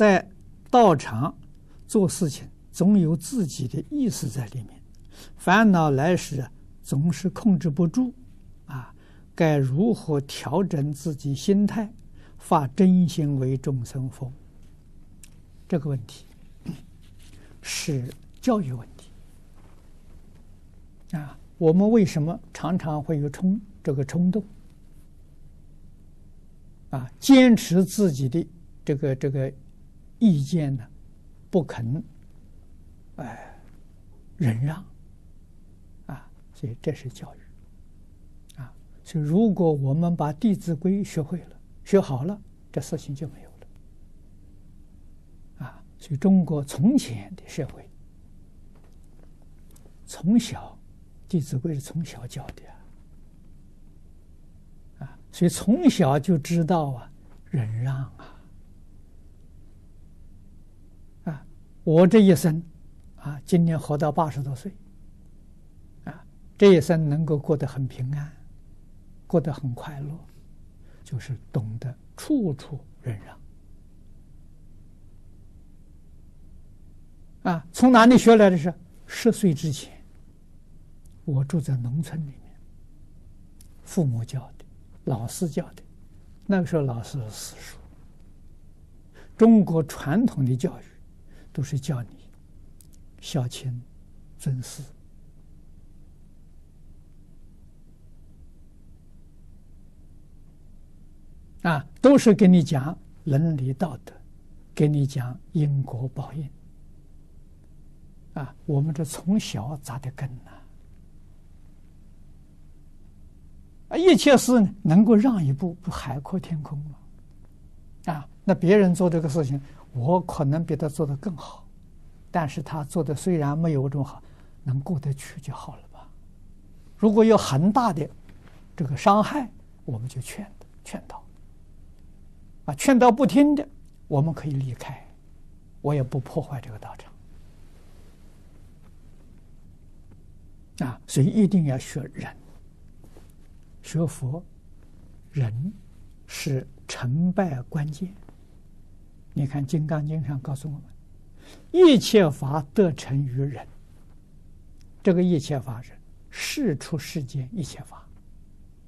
在道场做事情，总有自己的意思在里面，烦恼来时总是控制不住，啊，该如何调整自己心态，发真心为众生服务？这个问题是教育问题啊！我们为什么常常会有冲这个冲动啊？坚持自己的这个这个。意见呢，不肯，哎，忍让，啊，所以这是教育，啊，所以如果我们把《弟子规》学会了、学好了，这事情就没有了，啊，所以中国从前的社会，从小《弟子规》是从小教的，啊，所以从小就知道啊，忍让啊。我这一生，啊，今年活到八十多岁，啊，这一生能够过得很平安，过得很快乐，就是懂得处处忍让。啊，从哪里学来的？是十岁之前，我住在农村里面，父母教的，老师教的，那个时候老师是私塾，中国传统的教育。都是叫你孝亲、尊师啊，都是给你讲伦理道德，给你讲因果报应啊。我们这从小扎的根呐，啊，一切事能够让一步，不海阔天空吗？啊，那别人做这个事情。我可能比他做的更好，但是他做的虽然没有我这么好，能过得去就好了吧？如果有很大的这个伤害，我们就劝劝导，啊，劝导不听的，我们可以离开，我也不破坏这个道场，啊，所以一定要学忍，学佛，忍是成败关键。你看《金刚经》上告诉我们，一切法得成于忍。这个一切法是世出世间一切法，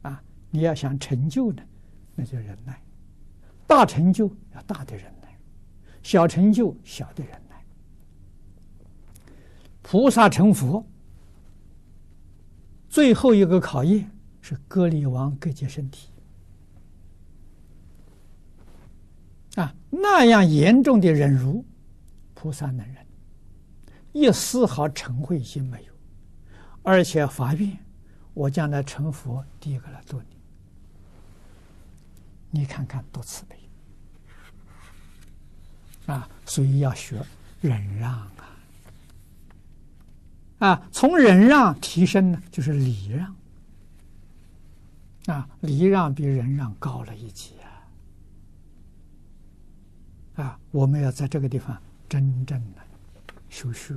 啊，你要想成就呢，那就忍耐；大成就要大的忍耐，小成就小的忍耐。菩萨成佛，最后一个考验是割离王割截身体。啊，那样严重的忍辱，菩萨能忍，一丝毫成慧心没有，而且发愿，我将来成佛，第一个来度你。你看看多慈悲啊！所以要学忍让啊！啊，从忍让提升呢，就是礼让啊，礼让比忍让高了一级。啊，我们要在这个地方真正的修学，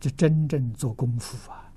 就真正做功夫啊。